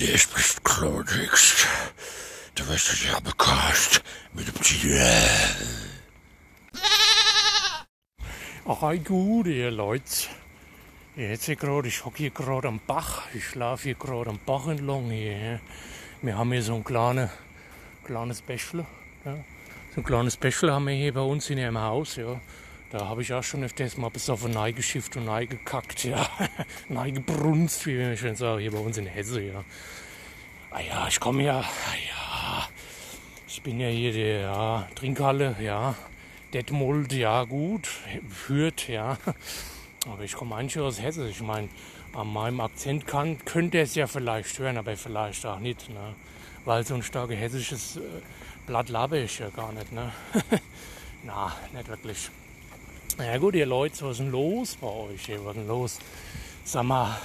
Spricht Klartext. Der weißt ja Podcast mit dem Titel. Ach, ei gut, ihr Leute. Jetzt gerade, ich hocke hier gerade am Bach. Ich schlafe hier gerade am Bach entlang hier. Wir haben hier so ein kleine, kleines Bächle. Ja. So ein kleines Bächle haben wir hier bei uns in ihrem Haus. Ja. Da habe ich auch schon öfters mal bis auf ein Neigeschifft und neigekackt. Ja. Neigebrunst, wie wir schön sagen, hier bei uns in Hesse. Ja. Ah ja, ich komme ja, ah ja, ich bin ja hier der ja, Trinkhalle, ja. Detmold, ja gut, Fürth, ja. Aber ich komme eigentlich aus Hesse. Ich meine, an meinem Akzent kann, könnte es ja vielleicht hören, aber vielleicht auch nicht. Ne? Weil so ein starkes hessisches äh, Blatt labe ich ja gar nicht. Ne? Na, nicht wirklich. Na ja gut, ihr Leute, was ist denn los bei euch? Was ist denn los? Sag mal,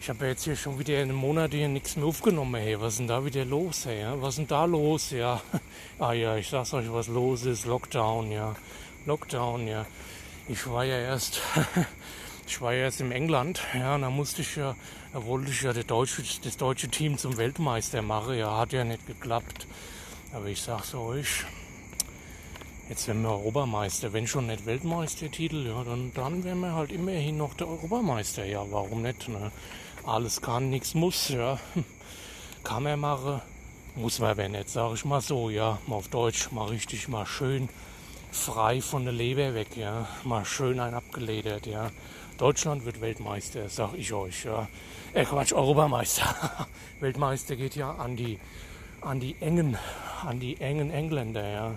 ich habe ja jetzt hier schon wieder einen Monat hier nichts mehr aufgenommen. Hey, was ist denn da wieder los? Hey? Was ist denn da los? Ja, ah ja, ich sag's euch, was los ist. Lockdown, ja. Lockdown, ja. Ich war ja erst, ich war ja erst in England, ja, und da musste ich ja, da wollte ich ja das deutsche, das deutsche Team zum Weltmeister machen. Ja, hat ja nicht geklappt. Aber ich sag's euch, jetzt werden wir Europameister. Wenn schon nicht Weltmeistertitel, ja, dann, dann wären wir halt immerhin noch der Europameister. Ja, warum nicht? Ne? Alles kann, nichts muss, ja. Kann man machen, muss man aber nicht, sag ich mal so, ja. Mal auf Deutsch, mal richtig, mal schön frei von der Leber weg, ja. Mal schön ein abgeledert, ja. Deutschland wird Weltmeister, sag ich euch, ja. Äh, Quatsch, Europameister. Weltmeister geht ja an die, an die engen, an die engen Engländer, ja.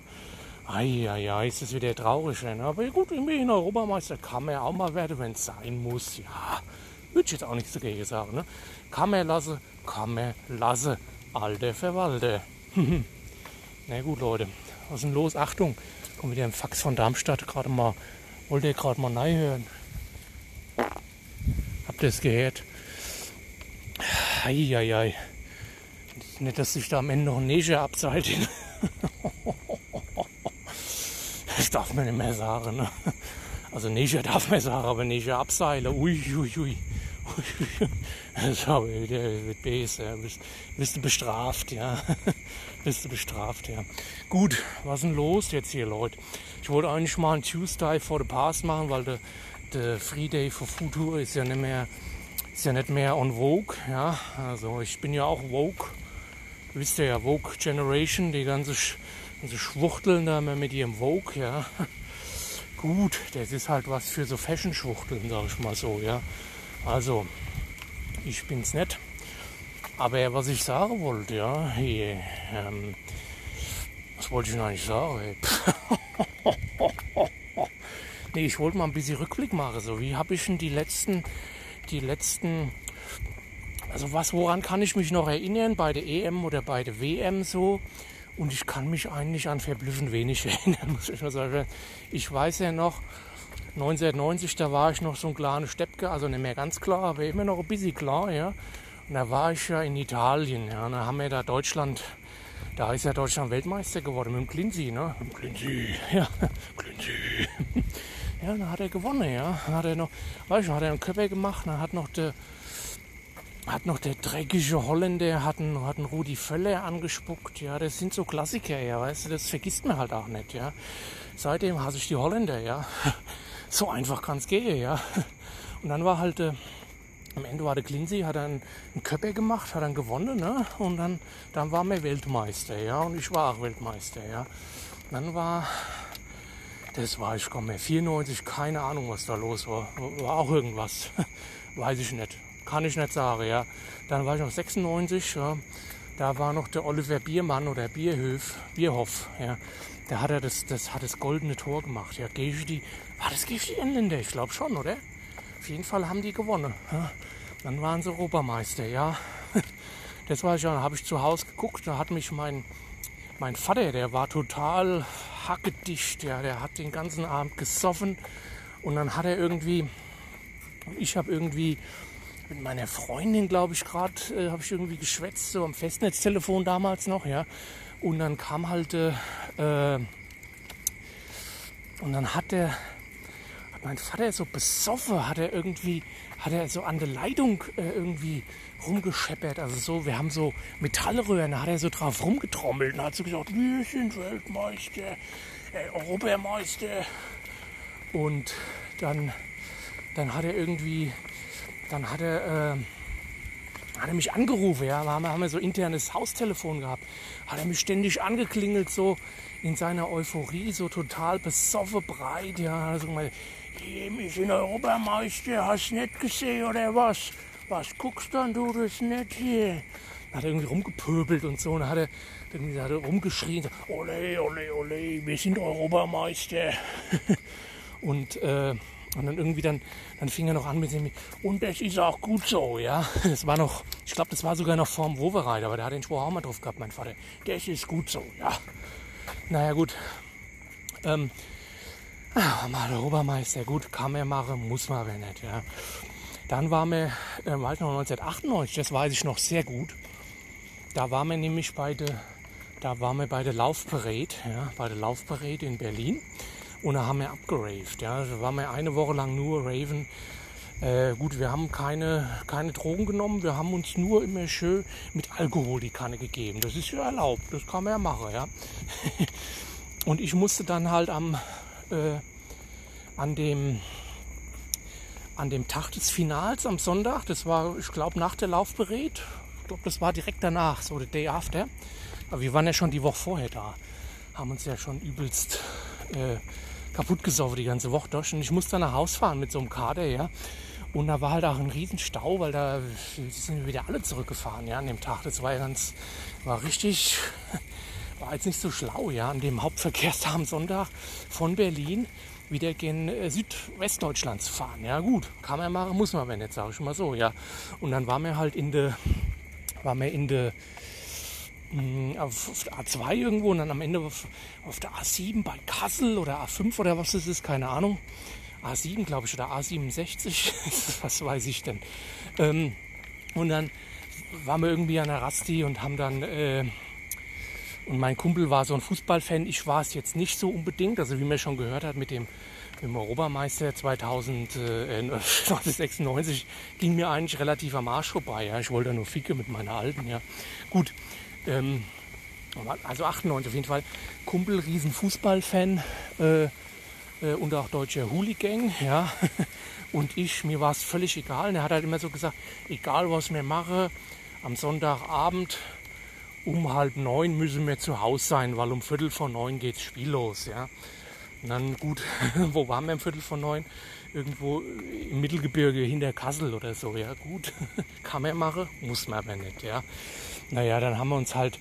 Eieiei, ist das wieder traurig, ne? Aber gut, immerhin Europameister kann man ja auch mal werden, wenn es sein muss, ja. Würde ich jetzt auch nichts dagegen sagen, ne? Kann man lassen, kann man lassen. Alter Verwalter. Na gut, Leute, was ist denn los? Achtung, kommt wieder ein Fax von Darmstadt. Gerade mal, wollt ihr gerade mal hören? Habt ihr es gehört? Eieiei. Nicht, dass sich da am Ende noch ein Neger abseilt. Das darf man nicht mehr sagen. Ne? Also Neger darf man sagen, aber Neger abseilen. Ui, ui, ui. Das wird besser. Bist, bist du bestraft, ja. bist du bestraft, ja. Gut, was ist denn los jetzt hier, Leute? Ich wollte eigentlich mal einen Tuesday for the Past machen, weil der, der Free Day for Future ist ja nicht mehr, ist ja nicht mehr on Vogue, ja. Also ich bin ja auch Vogue. Wisst ihr ja, Vogue Generation, die ganze, ganze Schwuchteln da mit ihrem Vogue, ja. Gut, das ist halt was für so Fashion-Schwuchteln, sag ich mal so, ja. Also, ich bin's nicht. Aber was ich sagen wollte, ja, hier, ähm, was wollte ich denn eigentlich sagen? nee, ich wollte mal ein bisschen Rückblick machen. So, wie habe ich denn die letzten, die letzten, also was, woran kann ich mich noch erinnern bei der EM oder bei der WM so? Und ich kann mich eigentlich an verblüffend wenig erinnern, muss ich mal sagen. Ich weiß ja noch, 1990, da war ich noch so ein kleiner Steppke, also nicht mehr ganz klar, aber immer noch ein bisschen klar, ja. Und da war ich ja in Italien, ja. Und da haben wir da Deutschland, da ist ja Deutschland Weltmeister geworden mit dem Clincy, ne? Mit dem Clincy, ja. Clincy. Ja, dann hat er gewonnen, ja. Dann hat er noch, weißt du, hat er einen Körper gemacht, dann hat noch der, hat noch der dreckige Holländer, hat einen, hat einen Rudi Völler angespuckt, ja. Das sind so Klassiker, ja, weißt du, das vergisst man halt auch nicht, ja. Seitdem hasse ich die Holländer, ja. So einfach kann es gehen, ja. Und dann war halt, äh, am Ende war der Clincy, hat einen, einen Köpper gemacht, hat dann gewonnen, ne? Und dann, dann war mir Weltmeister, ja. Und ich war auch Weltmeister, ja. Dann war, das war, ich komme 94, keine Ahnung, was da los war. War auch irgendwas. Weiß ich nicht. Kann ich nicht sagen, ja. Dann war ich noch 96, ja. Da war noch der Oliver Biermann oder Bierhöf, Bierhoff, ja. Da hat er das, das, hat das goldene Tor gemacht. Ja, die, war das gegen die Engländer? Ich glaube schon, oder? Auf jeden Fall haben die gewonnen. Ja. Dann waren sie Europameister, ja. Das war schon, habe ich zu Hause geguckt. Da hat mich mein, mein Vater, der war total hackedicht. Ja, der hat den ganzen Abend gesoffen. Und dann hat er irgendwie, ich habe irgendwie mit meiner Freundin, glaube ich, gerade, äh, habe ich irgendwie geschwätzt, so am Festnetztelefon damals noch, ja. Und dann kam halt, äh, und dann hat der, hat mein Vater so besoffen, hat er irgendwie, hat er so an der Leitung äh, irgendwie rumgescheppert. Also so, wir haben so Metallröhren, da hat er so drauf rumgetrommelt und hat so gesagt, wir sind Weltmeister, äh, Europameister. Und dann, dann hat er irgendwie, dann hat er, äh, hat er mich angerufen, ja, wir haben, wir so internes Haustelefon gehabt, hat er mich ständig angeklingelt, so in seiner Euphorie, so total besoffen breit, ja, also mal, wir sind Europameister, hast du nicht gesehen oder was? Was guckst dann du das nicht hier? Dann hat er irgendwie rumgepöbelt und so, und dann hat er, irgendwie hat er rumgeschrien, so, ole, ole, ole, wir sind Europameister. und, äh, und dann irgendwie dann, dann fing er noch an mit dem, und das ist auch gut so, ja. Das war noch, ich glaube, das war sogar noch vorm Wovereit, aber der hat den Spruch auch mal drauf gehabt, mein Vater. Das ist gut so, ja. Naja, gut. Ähm, ah, mal der Obermeister, gut, kann man machen, muss man aber nicht, ja. Dann war mir, äh, war ich noch 1998, das weiß ich noch sehr gut. Da waren wir nämlich bei der, da waren wir bei der Laufparade, ja, bei der Laufparade in Berlin. Und da haben wir abgeraved, ja. Da waren wir eine Woche lang nur Raven. Äh, gut, wir haben keine, keine Drogen genommen, wir haben uns nur immer schön mit Alkohol die Kanne gegeben. Das ist ja erlaubt, das kann man ja machen, ja. Und ich musste dann halt am, äh, an dem, an dem Tag des Finals am Sonntag, das war, ich glaube, nach der Laufberät, ich glaube, das war direkt danach, so der Day after. Aber wir waren ja schon die Woche vorher da, haben uns ja schon übelst äh, kaputt gesoffen die ganze Woche durch. Und ich musste nach Haus fahren mit so einem Kader, ja. Und da war halt auch ein Riesenstau, weil da sind wieder alle zurückgefahren, ja, an dem Tag. Das war ganz, war richtig, war jetzt nicht so schlau, ja, an dem Hauptverkehrstag am Sonntag von Berlin wieder gen äh, Südwestdeutschland zu fahren. Ja, gut, kann man machen, muss man aber nicht, sage ich mal so, ja. Und dann waren wir halt in der, waren wir in der, auf, auf der A2 irgendwo und dann am Ende auf, auf der A7 bei Kassel oder A5 oder was das ist, keine Ahnung. A7, glaube ich, oder A67, was weiß ich denn. Ähm, und dann waren wir irgendwie an der Rasti und haben dann, äh, und mein Kumpel war so ein Fußballfan, ich war es jetzt nicht so unbedingt, also wie man schon gehört hat mit dem, mit dem Europameister 2000, äh, 1996 ging mir eigentlich relativ am Arsch vorbei, ja. ich wollte nur Ficke mit meiner Alten, ja. Gut, ähm, also 98 auf jeden Fall, Kumpel, riesen Fußballfan, äh, äh, und auch deutscher Hooligan, ja. Und ich, mir war es völlig egal. Und er hat halt immer so gesagt, egal was wir machen, am Sonntagabend um halb neun müssen wir zu Hause sein, weil um Viertel vor neun geht's Spiel los, ja. Dann gut, wo waren wir um Viertel vor neun? Irgendwo im Mittelgebirge hinter Kassel oder so, ja gut. Kann man machen, muss man aber nicht, ja. Naja, dann haben wir uns halt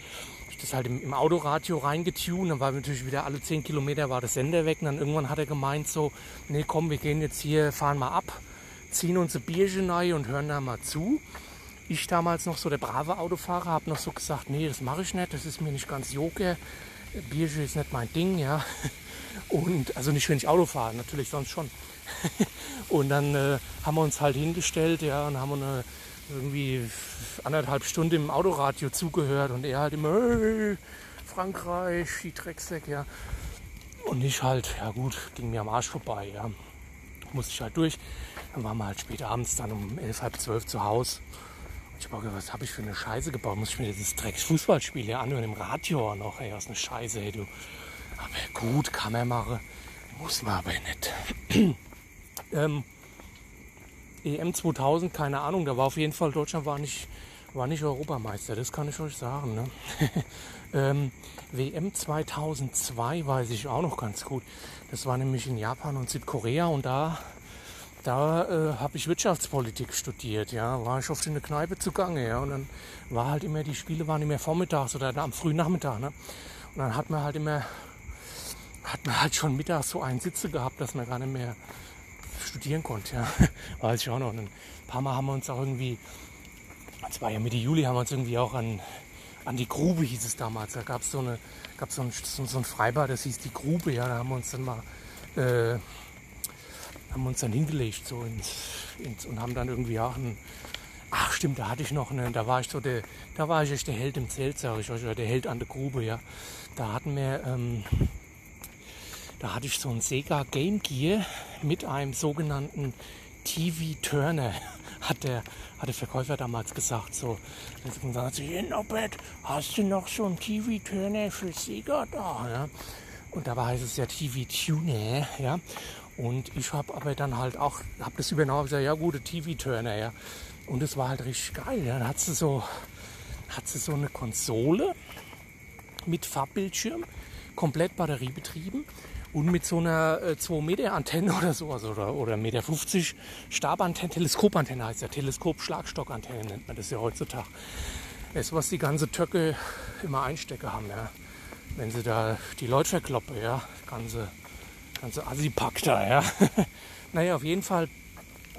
das halt im, im Autoradio reingetunt. Dann war natürlich wieder alle 10 Kilometer war das Sender weg. Und dann irgendwann hat er gemeint so, nee komm, wir gehen jetzt hier, fahren mal ab, ziehen uns ein Bierchen rein und hören da mal zu. Ich damals noch so der brave Autofahrer, habe noch so gesagt, nee, das mache ich nicht, das ist mir nicht ganz Joker. Bierchen ist nicht mein Ding, ja. Und also nicht, wenn ich Auto fahre, natürlich sonst schon. und dann äh, haben wir uns halt hingestellt, ja, und haben eine irgendwie anderthalb Stunden im Autoradio zugehört und er halt immer, hey, Frankreich, die Drecksäck, ja. Und ich halt, ja gut, ging mir am Arsch vorbei, ja. Musste ich halt durch. Dann waren wir halt spät abends dann um elf, halb zwölf zu Hause. Und ich habe gedacht, was habe ich für eine Scheiße gebaut? Muss ich mir dieses Drecks-Fußballspiel hier anhören im Radio noch, ey, was eine Scheiße, ey, du. Aber gut, kann man machen. Muss man aber nicht. ähm, EM 2000, keine Ahnung, da war auf jeden Fall, Deutschland war nicht, war nicht Europameister, das kann ich euch sagen. Ne? ähm, WM 2002 weiß ich auch noch ganz gut. Das war nämlich in Japan und Südkorea und da, da äh, habe ich Wirtschaftspolitik studiert. Ja, war ich oft in der Kneipe zugange. Ja, und dann war halt immer, die Spiele waren immer vormittags oder am frühen Nachmittag. Ne? Und dann hat man halt immer, hat man halt schon mittags so einen Sitze gehabt, dass man gar nicht mehr studieren konnte. Ja. Weiß ich auch noch. Und ein paar Mal haben wir uns auch irgendwie, das war ja Mitte Juli, haben wir uns irgendwie auch an, an die Grube, hieß es damals. Da gab so gab so ein, so, so ein Freibad, das hieß die Grube. Ja, da haben wir uns dann mal äh, haben uns dann hingelegt so ins, ins, und haben dann irgendwie auch ein, ach stimmt, da hatte ich noch eine, da war ich so der, da war ich echt der Held im Zelt, sage ich euch, oder der Held an der Grube, ja. Da hatten wir, ähm, Da hatte ich so ein Sega Game Gear mit einem sogenannten TV Turner, hat der, hat der Verkäufer damals gesagt. So, dann sagt sie, hier Norbert, hast du noch so einen TV Turner für Sega da? Ja? Und dabei heißt es ja TV Tuner, ja. Und ich habe aber dann halt auch, habe das übernommen, gesagt, ja gute TV Turner, ja. Und es war halt richtig geil. Ja. Dann hat sie so, hat sie so eine Konsole mit Farbbildschirm, komplett batteriebetrieben und mit so einer äh, 2 Meter Antenne oder so, also, oder, oder 1,50 Meter Stabantenne, Teleskopantenne heißt ja, Teleskop-Schlagstockantenne nennt man das ja heutzutage. Das ist, was die ganze Töcke immer Einstecke haben, ja. Wenn sie da die Leute verkloppen, ja, ganze, ganze Assi-Pack da, ja. naja, auf jeden Fall,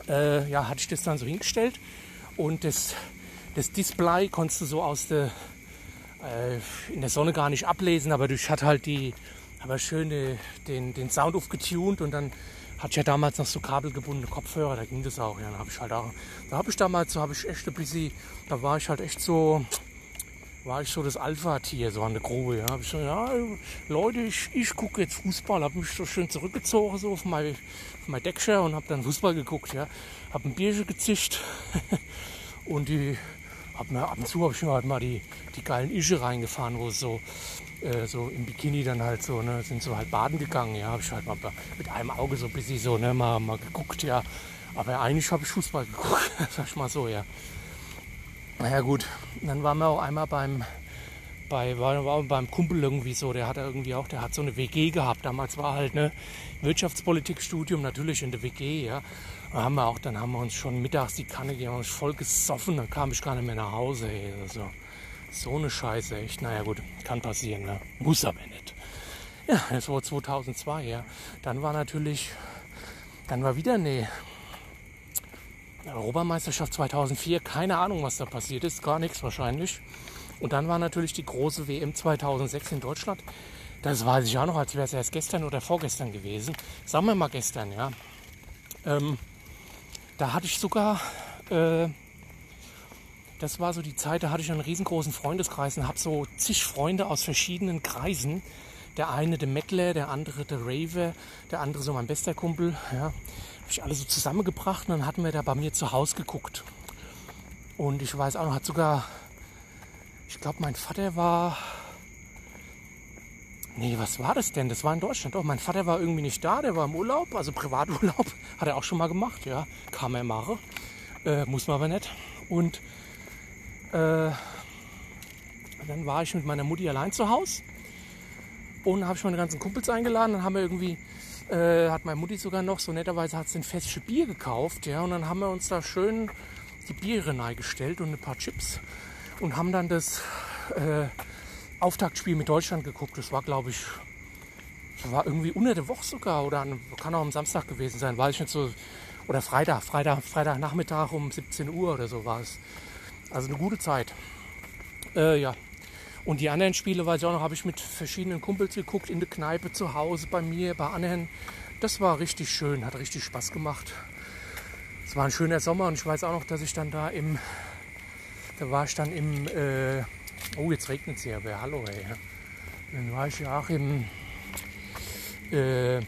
äh, ja, hatte ich das dann so hingestellt und das, das Display konntest du so aus der, äh, in der Sonne gar nicht ablesen, aber ich hatte halt die, aber schön die, den, den Sound aufgetunt und dann hatte ich ja damals noch so kabelgebundene Kopfhörer, da ging das auch. Ja, da habe ich halt auch, da habe ich damals, so habe ich echt ein bisschen, da war ich halt echt so, war ich so das Alpha-Tier, so an der Grube. Ja, habe ich so, ja, Leute, ich, ich gucke jetzt Fußball, habe mich so schön zurückgezogen so auf mein, auf mein Deckscher und habe dann Fußball geguckt. Ja, habe ein Bierchen gezischt und die, ab und zu habe ich mir halt mal die, die geilen Ische reingefahren, wo es so äh, so im Bikini dann halt so, ne, sind so halt baden gegangen, ja, habe ich halt mal mit einem Auge so ein bisschen so, ne, mal, mal geguckt, ja. Aber eigentlich habe ich Fußball geguckt, sag ich mal so, ja. Naja gut, dann waren wir auch einmal beim, bei, war, beim Kumpel irgendwie so, der hat irgendwie auch, der hat so eine WG gehabt. Damals war halt ne Wirtschaftspolitikstudium natürlich in der WG, ja. Dann haben wir auch, dann haben wir uns schon mittags die Kanne uns voll gesoffen, dann kam ich gar nicht mehr nach Hause, ey. Also, so eine Scheiße, echt. Naja gut, kann passieren, ne? Muss aber nicht. Ja, das war 2002, ja. Dann war natürlich, dann war wieder eine Europameisterschaft 2004. Keine Ahnung, was da passiert ist. Gar nichts wahrscheinlich. Und dann war natürlich die große WM 2006 in Deutschland. Das weiß ich auch noch, als wäre es erst gestern oder vorgestern gewesen. Sagen wir mal gestern, ja. Ähm, da hatte ich sogar äh, das war so die Zeit, da hatte ich einen riesengroßen Freundeskreis und habe so zig Freunde aus verschiedenen Kreisen. Der eine der Mettler, der andere der Raver, der andere so mein bester Kumpel. Ja, habe ich alle so zusammengebracht und dann hatten wir da bei mir zu Hause geguckt. Und ich weiß auch noch, hat sogar, ich glaube, mein Vater war Nee, was war das denn? Das war in Deutschland. Doch, mein Vater war irgendwie nicht da, der war im Urlaub, also Privaturlaub. Hat er auch schon mal gemacht, ja. Kam er mache. Äh, muss man aber nicht. Und äh, dann war ich mit meiner Mutti allein zu Hause und habe ich meine ganzen Kumpels eingeladen. Dann haben wir irgendwie, äh, hat meine Mutti sogar noch, so netterweise hat sie ein festisches Bier gekauft. Ja, und dann haben wir uns da schön die Biere gestellt und ein paar Chips und haben dann das äh, Auftaktspiel mit Deutschland geguckt. Das war, glaube ich, war irgendwie unter der Woche sogar oder an, kann auch am Samstag gewesen sein, weiß ich nicht so. Oder Freitag, Freitag, Freitagnachmittag um 17 Uhr oder so war es. Also eine gute Zeit. Äh, ja. Und die anderen Spiele, weiß ich auch noch, habe ich mit verschiedenen Kumpels geguckt, in der Kneipe zu Hause, bei mir, bei anderen. Das war richtig schön, hat richtig Spaß gemacht. Es war ein schöner Sommer und ich weiß auch noch, dass ich dann da im, da war ich dann im, äh, oh jetzt regnet es hier, aber hallo ey. Dann war ich ja auch im, äh, äh,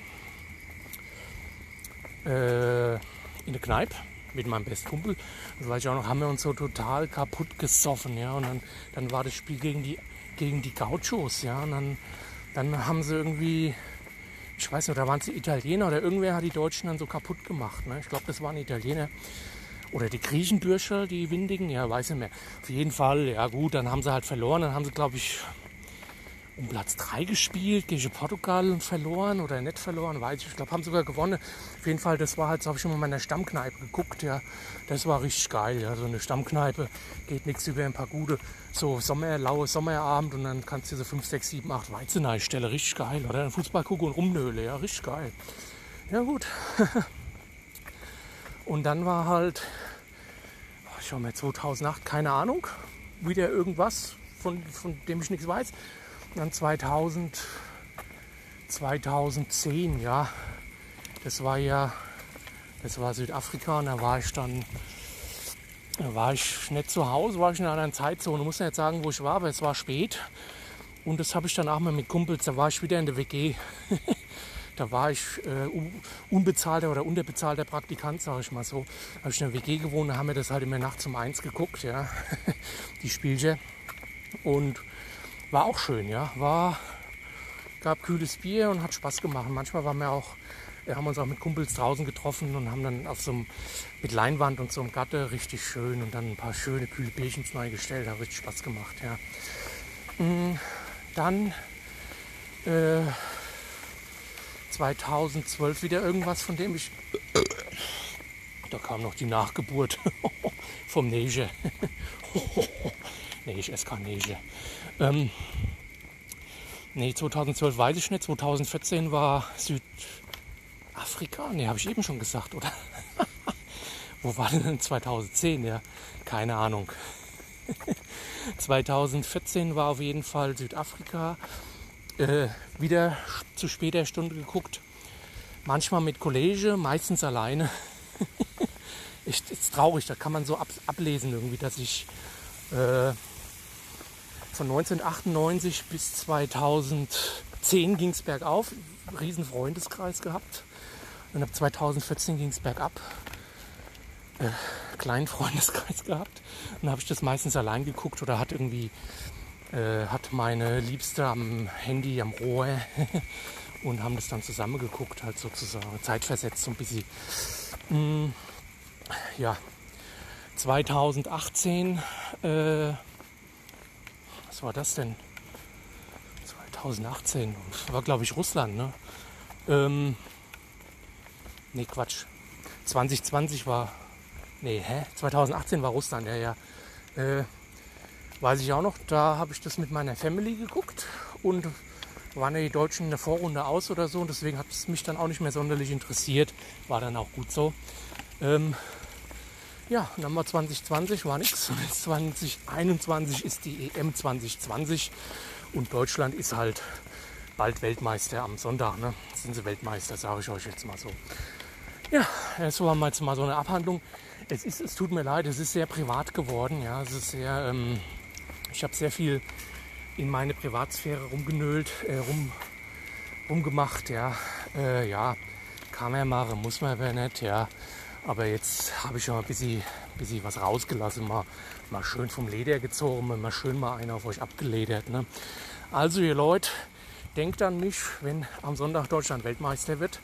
in der Kneipe mit meinem besten Kumpel. Das weiß ich auch noch, haben wir uns so total kaputt gesoffen, ja. Und dann, dann war das Spiel gegen die, gegen die Gauchos, ja. Und dann, dann haben sie irgendwie, ich weiß nicht, da waren es die Italiener oder irgendwer hat die Deutschen dann so kaputt gemacht. Ne? Ich glaube, das waren Italiener. Oder die Griechenbürscher, die Windigen, ja, weiß nicht mehr. Auf jeden Fall, ja gut, dann haben sie halt verloren. Dann haben sie, glaube ich, um Platz 3 gespielt, gegen Portugal verloren oder nicht verloren, weiß ich. Ich glaube, haben sogar gewonnen. Auf jeden Fall, das war halt, so habe ich mal in meiner Stammkneipe geguckt, ja. Das war richtig geil, ja. So eine Stammkneipe geht nichts über ein paar gute, so Sommer, laue Sommerabend und dann kannst du so 5, 6, 7, 8 Weizen einstellen. Richtig geil, oder? Fußball gucken und rumnöle, ja, richtig geil. Ja, gut. und dann war halt, ich schau mal, 2008, keine Ahnung, wieder irgendwas, von, von dem ich nichts weiß. Dann 2000, 2010, ja, das war ja, das war Südafrika und da war ich dann, da war ich nicht zu Hause, war ich in einer anderen Zeitzone. Muss nicht sagen, wo ich war, aber es war spät. Und das habe ich dann auch mal mit Kumpels, da war ich wieder in der WG. Da war ich äh, unbezahlter oder unterbezahlter Praktikant, sage ich mal so. Habe ich in einer WG gewohnt, da haben wir das halt immer nachts um eins geguckt, ja, die Spielchen. Und war auch schön, ja. War, gab kühles Bier und hat Spaß gemacht. Manchmal waren wir auch, wir haben uns auch mit Kumpels draußen getroffen und haben dann auf so einem, mit Leinwand und so einem Gatte richtig schön und dann ein paar schöne kühle Bierchens neu gestellt. Hat richtig Spaß gemacht, ja. Mm, dann äh, 2012 wieder irgendwas, von dem ich. Da kam noch die Nachgeburt vom Neige. nee, ich esse kein Neige. Ähm, nee, 2012 weiß ich nicht. 2014 war Südafrika. Nee, habe ich eben schon gesagt, oder? Wo war denn 2010? Ja, keine Ahnung. 2014 war auf jeden Fall Südafrika. Äh, wieder zu später Stunde geguckt. Manchmal mit Kollege, meistens alleine. ich, ist traurig, da kann man so ab, ablesen irgendwie, dass ich äh, von 1998 bis 2010 ging es bergauf, riesen Freundeskreis gehabt. Und ab 2014 ging es bergab, äh, kleinen Freundeskreis gehabt. Und habe ich das meistens allein geguckt oder hat irgendwie äh, hat meine Liebste am Handy, am Rohr und haben das dann zusammen geguckt, halt sozusagen zeitversetzt so ein bisschen. Mm, ja, 2018, äh, was war das denn? 2018, das war glaube ich Russland, ne? Ähm, nee, Quatsch. 2020 war, nee, hä? 2018 war Russland, ja, ja. Äh, weiß ich auch noch, da habe ich das mit meiner Family geguckt und waren die Deutschen in der Vorrunde aus oder so und deswegen hat es mich dann auch nicht mehr sonderlich interessiert. War dann auch gut so. Ähm, ja, dann war 2020, war nichts. Und jetzt 2021 ist die EM 2020 und Deutschland ist halt bald Weltmeister am Sonntag. Ne? Sind sie Weltmeister, sage ich euch jetzt mal so. Ja, das war mal jetzt mal so eine Abhandlung. Es, ist, es tut mir leid, es ist sehr privat geworden. Ja, es ist sehr, ähm, ich habe sehr viel in meine Privatsphäre rumgenölt, äh, rum, rumgemacht. Ja, äh, ja, kann man machen, muss man aber nicht. Ja, aber jetzt habe ich schon ein bisschen, bisschen was rausgelassen, mal, mal schön vom Leder gezogen, mal schön mal einer auf euch abgeledert. Ne? Also ihr Leute, denkt an mich, wenn am Sonntag Deutschland Weltmeister wird.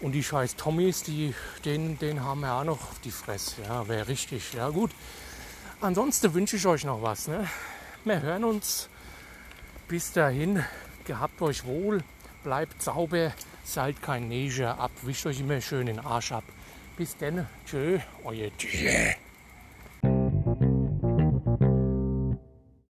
Und die scheiß Tommys, die, den, den haben wir auch noch auf die Fresse. Ja, wäre richtig. Ja, gut. Ansonsten wünsche ich euch noch was. Ne? Wir hören uns. Bis dahin, gehabt euch wohl, bleibt sauber, seid kein Neger ab, wischt euch immer schön den Arsch ab. Bis dann, tschö, euer Tschö.